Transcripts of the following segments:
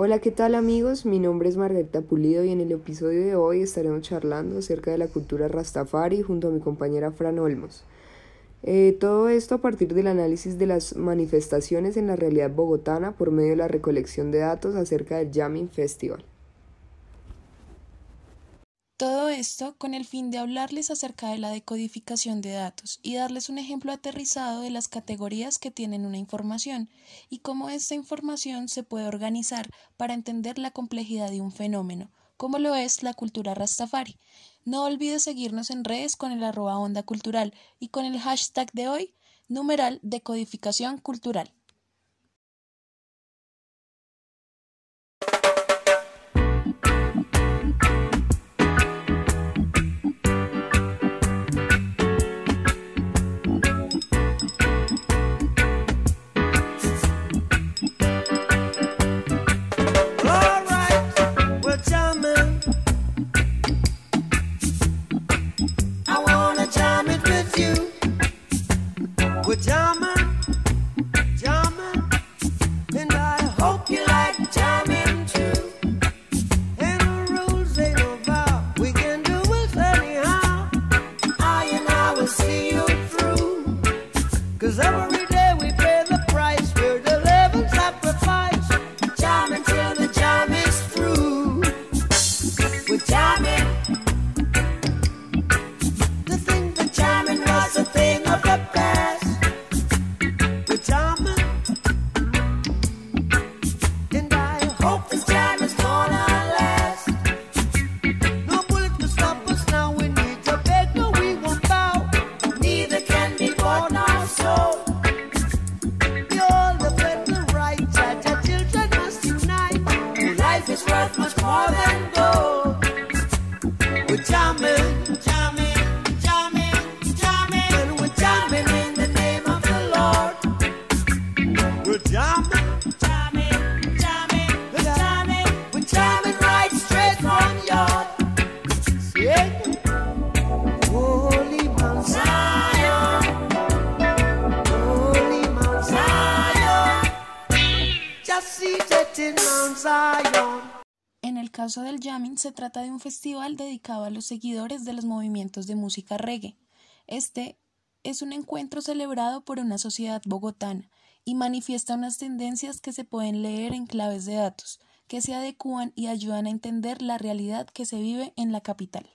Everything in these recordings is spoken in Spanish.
Hola, ¿qué tal amigos? Mi nombre es Margarita Pulido y en el episodio de hoy estaremos charlando acerca de la cultura Rastafari junto a mi compañera Fran Olmos. Eh, todo esto a partir del análisis de las manifestaciones en la realidad bogotana por medio de la recolección de datos acerca del Jamming Festival. Todo esto con el fin de hablarles acerca de la decodificación de datos y darles un ejemplo aterrizado de las categorías que tienen una información y cómo esta información se puede organizar para entender la complejidad de un fenómeno, como lo es la cultura Rastafari. No olvides seguirnos en redes con el arroba onda cultural y con el hashtag de hoy, numeral decodificación cultural. En el caso del jamming se trata de un festival dedicado a los seguidores de los movimientos de música reggae. Este es un encuentro celebrado por una sociedad bogotana y manifiesta unas tendencias que se pueden leer en claves de datos, que se adecúan y ayudan a entender la realidad que se vive en la capital.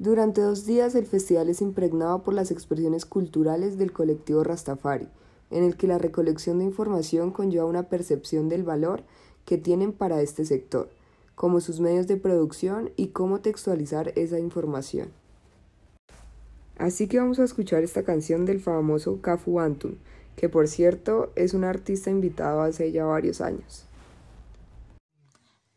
Durante dos días el festival es impregnado por las expresiones culturales del colectivo Rastafari, en el que la recolección de información conlleva una percepción del valor que tienen para este sector, como sus medios de producción y cómo textualizar esa información. Así que vamos a escuchar esta canción del famoso Cafu Antum, que por cierto es un artista invitado hace ya varios años.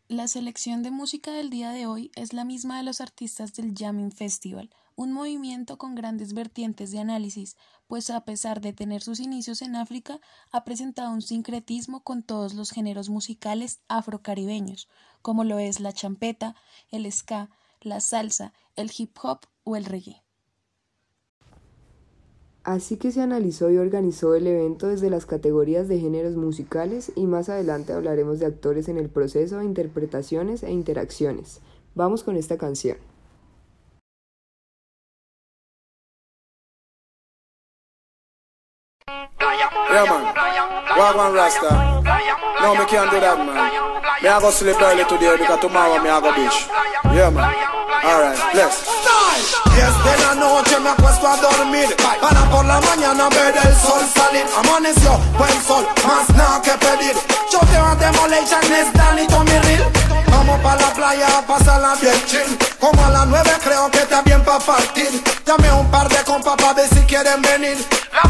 La selección de música del día de hoy es la misma de los artistas del Jamming Festival, un movimiento con grandes vertientes de análisis, pues a pesar de tener sus inicios en África, ha presentado un sincretismo con todos los géneros musicales afrocaribeños, como lo es la champeta, el ska, la salsa, el hip hop o el reggae. Así que se analizó y organizó el evento desde las categorías de géneros musicales y más adelante hablaremos de actores en el proceso, interpretaciones e interacciones. Vamos con esta canción. Yeah, man. Wagwan Rasta. No, me can't do that, man. Me I go sleep early today because tomorrow me I go beach. Yeah, man. Alright, bless. Yes, de la noche me acuesto a dormir Para por la mañana ver el sol salir Amaneció buen sol, más nada que pedir Yo te voy a demolition, es Danny Tommy Real Vamos pa' la playa a pasarla bien chill Como a las nueve creo que está bien pa' partir Llame un par de compas pa' ver si quieren venir La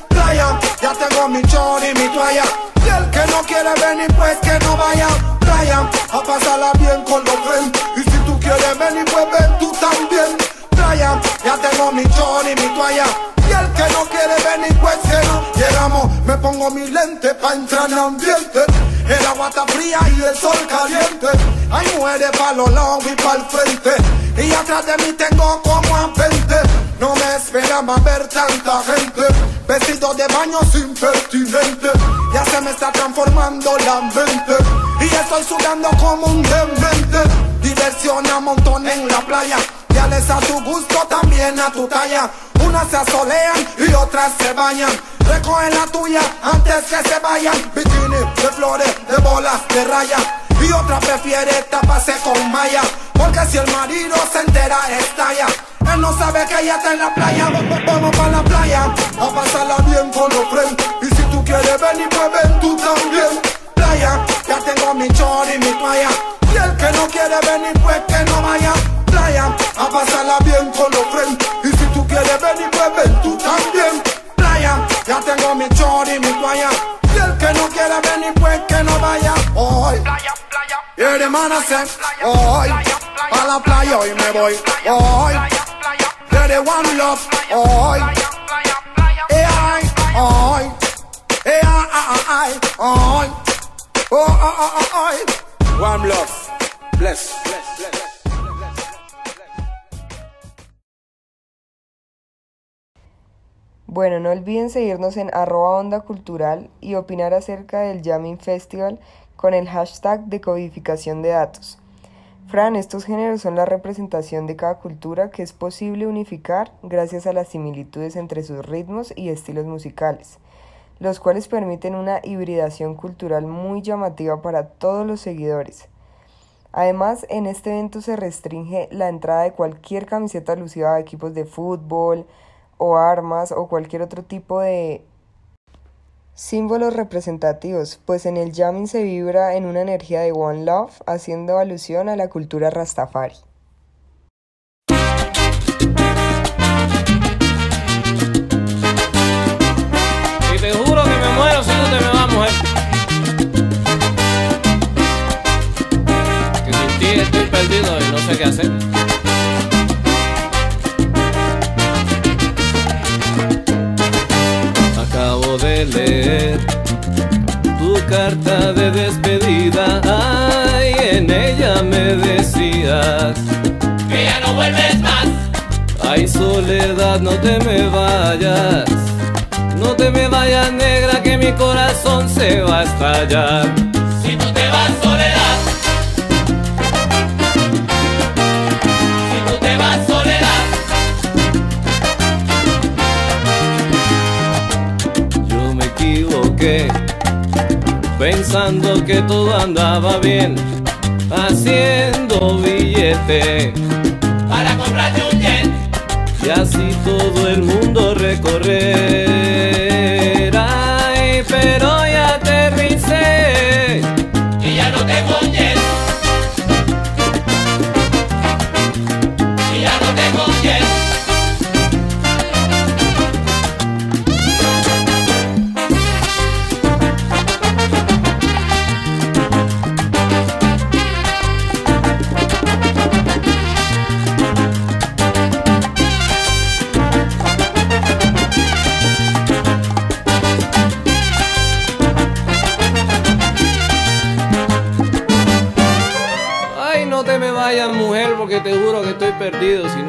Ya tengo mi chor y mi toalla Y el que no quiere venir pues que no vaya Playa, a pasarla bien con los friends. Y si tú quieres venir, pues ven tú también. Playa, ya tengo mi chor y mi toalla. Y el que no quiere venir, pues que no. Llegamos, me pongo mi lente pa' entrar en ambiente. El agua está fría y el sol caliente. Hay mujeres pa' los lados y pa' el frente. Y atrás de mí tengo como a 20. No me esperaba ver tanta gente. Vestido de baño impertinente. Ya se me está transformando la mente. Y estoy sudando como un demente. Diversión a montón en la playa. Ya les a tu gusto, también a tu talla. Unas se asolean y otras se bañan. Recoge la tuya antes que se vayan. Bikini de flores, de bolas, de raya. Y otra prefiere taparse con malla. Porque si el marido se entera, estalla. No sabe que ella está en la playa. Vamos para la playa a pasarla bien con los friends. Y si tú quieres venir, pues ven tú también. Playa, ya tengo mi chor y mi toalla. Y el que no quiere venir, pues que no vaya. Playa, a pasarla bien con los friends. Y si tú quieres venir, pues ven tú también. Playa, ya tengo mi chor y mi toalla. Y el que no quiere venir, pues que no vaya. Hoy, Playa, playa, y hermana se, a la playa hoy me voy. Hoy, Bueno, no olviden seguirnos en arroba onda cultural y opinar acerca del Jamming Festival con el hashtag de codificación de datos. Fran, estos géneros son la representación de cada cultura que es posible unificar gracias a las similitudes entre sus ritmos y estilos musicales, los cuales permiten una hibridación cultural muy llamativa para todos los seguidores. Además, en este evento se restringe la entrada de cualquier camiseta alusiva a equipos de fútbol o armas o cualquier otro tipo de símbolos representativos, pues en el jamming se vibra en una energía de One Love, haciendo alusión a la cultura Rastafari. No te me vayas. No te me vayas, negra, que mi corazón se va a estallar. Si tú te vas, soledad. Si tú te vas, soledad. Yo me equivoqué, pensando que todo andaba bien, haciendo billete. Y así todo el mundo recorrer. Ay, pero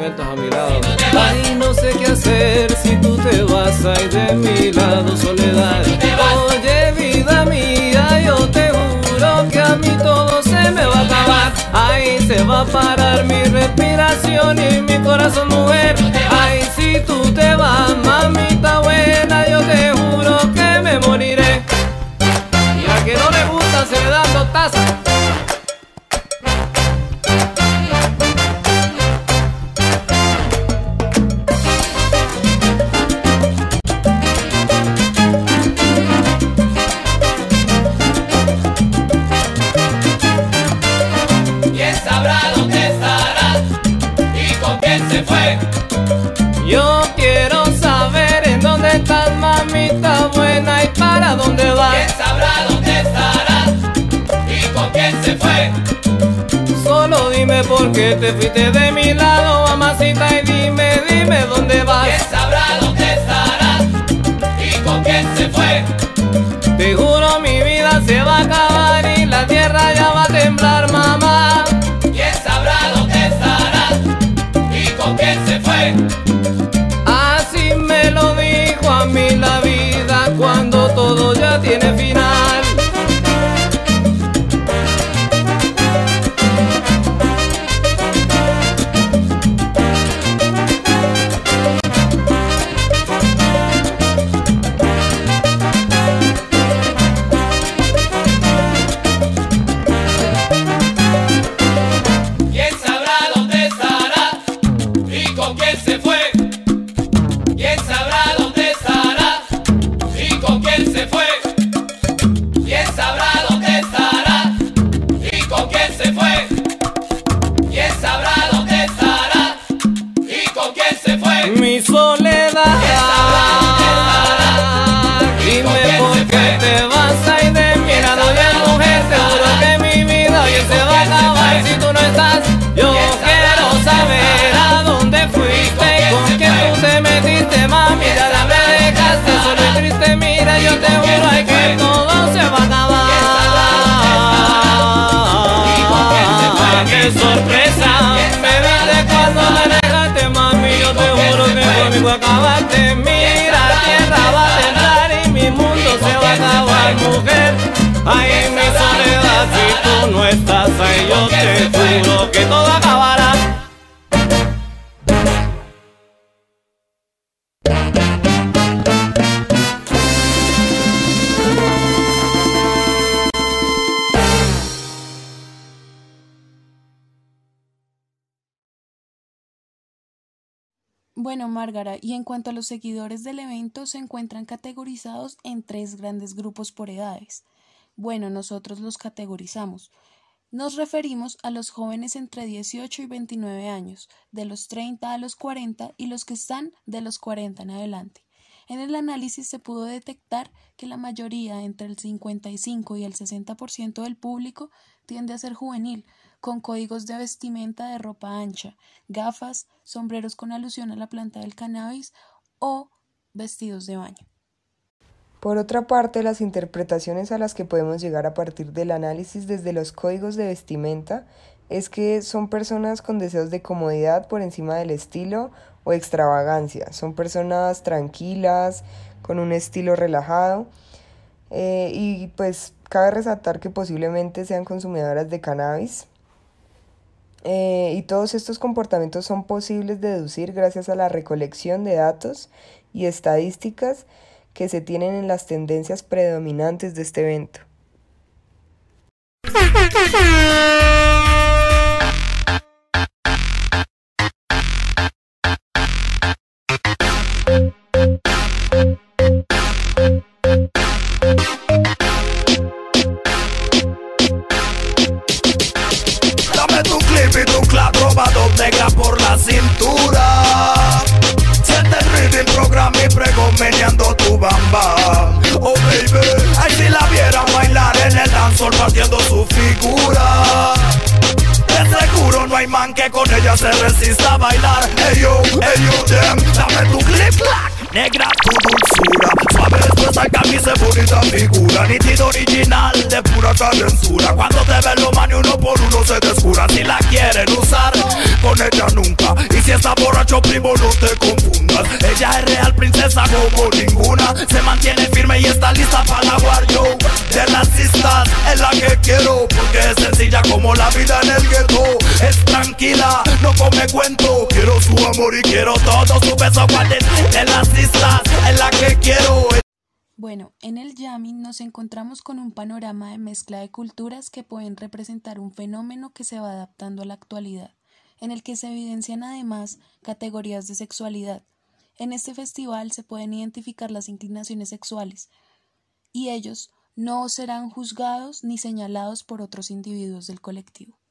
Ay, no sé qué hacer si tú te vas, ay, de mi lado, soledad. Oye, vida mía, yo te juro que a mí todo se me va a acabar. Ay, se va a parar mi respiración y mi corazón, mujer. Ay, si tú te vas, mamita buena, yo te juro que me moriré. Y a que no le gusta se le dan dos. Dime por qué te fuiste de mi lado, mamacita, y dime, dime dónde vas. ¿Quién sabrá dónde estará y con quién se fue? Te juro que todo acabará. Bueno, Márgara, y en cuanto a los seguidores del evento, se encuentran categorizados en tres grandes grupos por edades. Bueno, nosotros los categorizamos. Nos referimos a los jóvenes entre 18 y 29 años, de los 30 a los 40 y los que están de los 40 en adelante. En el análisis se pudo detectar que la mayoría, entre el 55 y el 60% del público, tiende a ser juvenil, con códigos de vestimenta de ropa ancha, gafas, sombreros con alusión a la planta del cannabis o vestidos de baño. Por otra parte, las interpretaciones a las que podemos llegar a partir del análisis desde los códigos de vestimenta es que son personas con deseos de comodidad por encima del estilo o extravagancia. Son personas tranquilas, con un estilo relajado eh, y pues cabe resaltar que posiblemente sean consumidoras de cannabis. Eh, y todos estos comportamientos son posibles de deducir gracias a la recolección de datos y estadísticas que se tienen en las tendencias predominantes de este evento. Dancehall partiendo su figura. De seguro no hay man que con ella se resista a bailar. Hey yo, hey yo, them, dame tu clip clack. Negra tu dulzura, suave después al camisa bonita figura, nítido original de pura calenzura. Cuando te ven lo man y uno por uno se descura. Si la quieren usar, con ella nunca. Y si está borracho, primo, no te confundas. Ella es real princesa como ninguna. Se mantiene firme y está lista para la yo. De las es la que quiero, porque es sencilla como la vida en el gueto. Es tranquila, no come cuento. Quiero su amor y quiero todo su beso. De las cistas es la que quiero. Bueno, en el jamming nos encontramos con un panorama de mezcla de culturas que pueden representar un fenómeno que se va adaptando a la actualidad, en el que se evidencian además categorías de sexualidad. En este festival se pueden identificar las inclinaciones sexuales, y ellos no serán juzgados ni señalados por otros individuos del colectivo.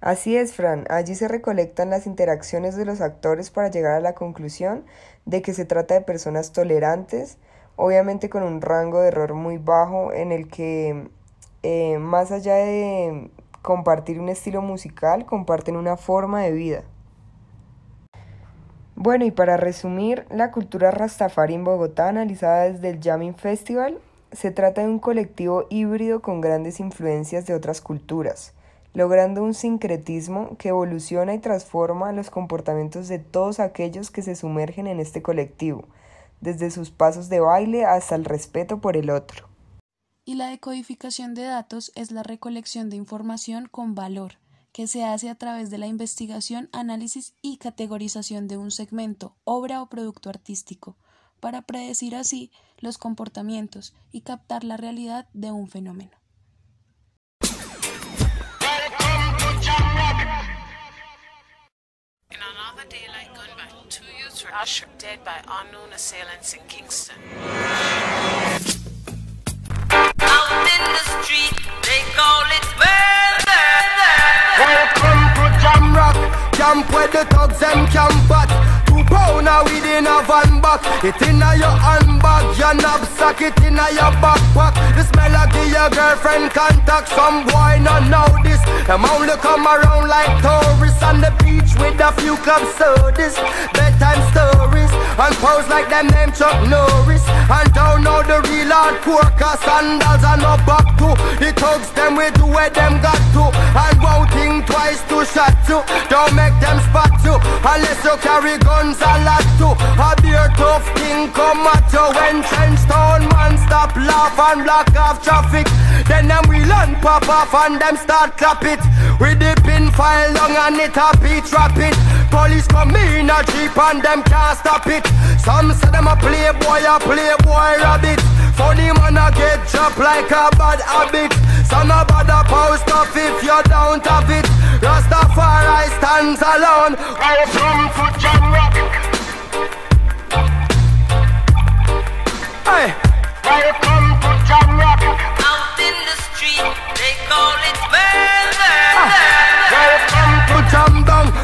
Así es, Fran. Allí se recolectan las interacciones de los actores para llegar a la conclusión de que se trata de personas tolerantes, obviamente con un rango de error muy bajo en el que eh, más allá de compartir un estilo musical, comparten una forma de vida. Bueno, y para resumir, la cultura Rastafari en Bogotá, analizada desde el Jamming Festival, se trata de un colectivo híbrido con grandes influencias de otras culturas, logrando un sincretismo que evoluciona y transforma los comportamientos de todos aquellos que se sumergen en este colectivo, desde sus pasos de baile hasta el respeto por el otro. Y la decodificación de datos es la recolección de información con valor, que se hace a través de la investigación, análisis y categorización de un segmento, obra o producto artístico, para predecir así los comportamientos y captar la realidad de un fenómeno. Were shot dead by unknown assailants in Kingston. Out in the street, they call it murder. Welcome to Jam Rock, camp where the thugs them camp at. Two pounder within a van back. It inna your handbag, your knapsack, it inna your backpack. The smell of give your girlfriend contact. Some boy not know this. Them only come around like tourists on the beach with a few club sodas, bedtime stories, and pose like them name Chuck Norris. And don't know the real hardcore, cause sandals are no back to. The thugs them we do where them got to. And won't think twice to shot you. Don't make them spot you, unless you carry guns a lot too. A beer tough king come at you when trench town man stop laugh and block off traffic. Then them wheel and pop off and them start clap it. With the pin file long and it a beat rapid. Police come in a jeep and them can't stop it. Some say them a playboy, a playboy rabbit. Funny man a get dropped like a bad habit. Some a bother post off if you don't have it. Rastafari stands alone. Welcome to Jam Rock. Hey. Welcome to Jam Rock. Out in the street, they call it murder. Ah.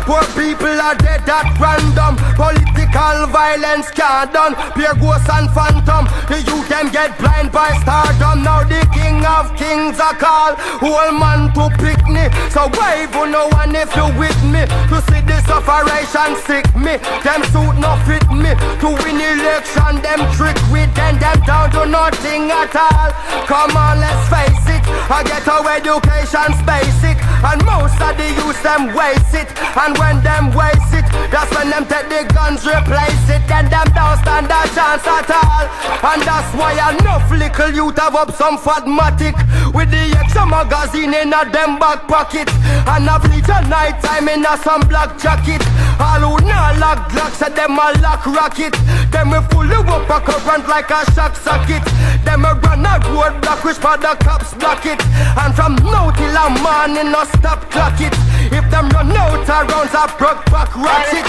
Poor people are dead at random. Political violence can't done. Pure ghosts and phantom. The youth them get blind by stardom. Now the king of kings are called. Whole man to pick me. So wave on no one if you with me. To see this operation sick me. Them suit no fit me. To win election, them trick with them. Them down to nothing at all. Come on, let's face it. I get our education's basic. And most of the youth them waste it. And when them waste it, that's when them take the guns, replace it. Then them don't stand a chance at all. And that's why enough little youth have up some fatmatic. With the extra magazine in a them back pocket. And a bleach night time in a some black jacket. All who not lock glocks at them a lock rocket. Them we fully up a current like a shock socket. Them a run a road block which for the cops block it. And from now till a morning no stop clock it. If them run out of rounds a broke back ratchet.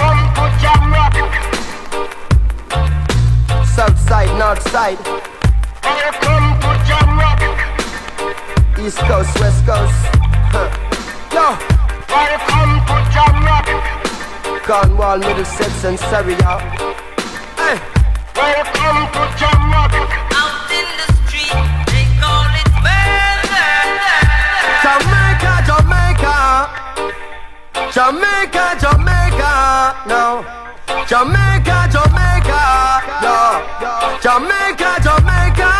South side, north side. Welcome to Jam Rock. East coast, west coast. Huh. Yo. Welcome to Jam Rock. Cornwall, Middlesex, and Surrey, y'all. Hey. Welcome to Jam Rock. Jamaica, Jamaica. No. Jamaica, Jamaica. No. Jamaica, Jamaica.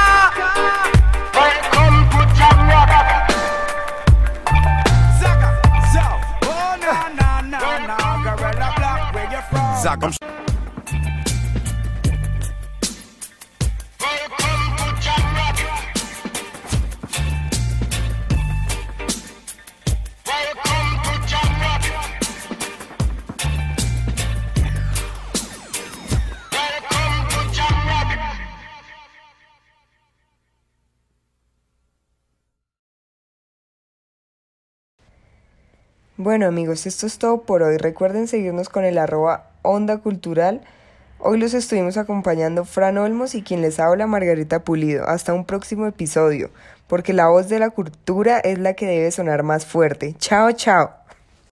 Welcome to Jam Rock. Zaga, Zow. Oh, na, na, na, na. Gorilla Black, where you from? Zaga. Bueno amigos, esto es todo por hoy. Recuerden seguirnos con el arroba onda cultural. Hoy los estuvimos acompañando Fran Olmos y quien les habla Margarita Pulido. Hasta un próximo episodio, porque la voz de la cultura es la que debe sonar más fuerte. Chao, chao.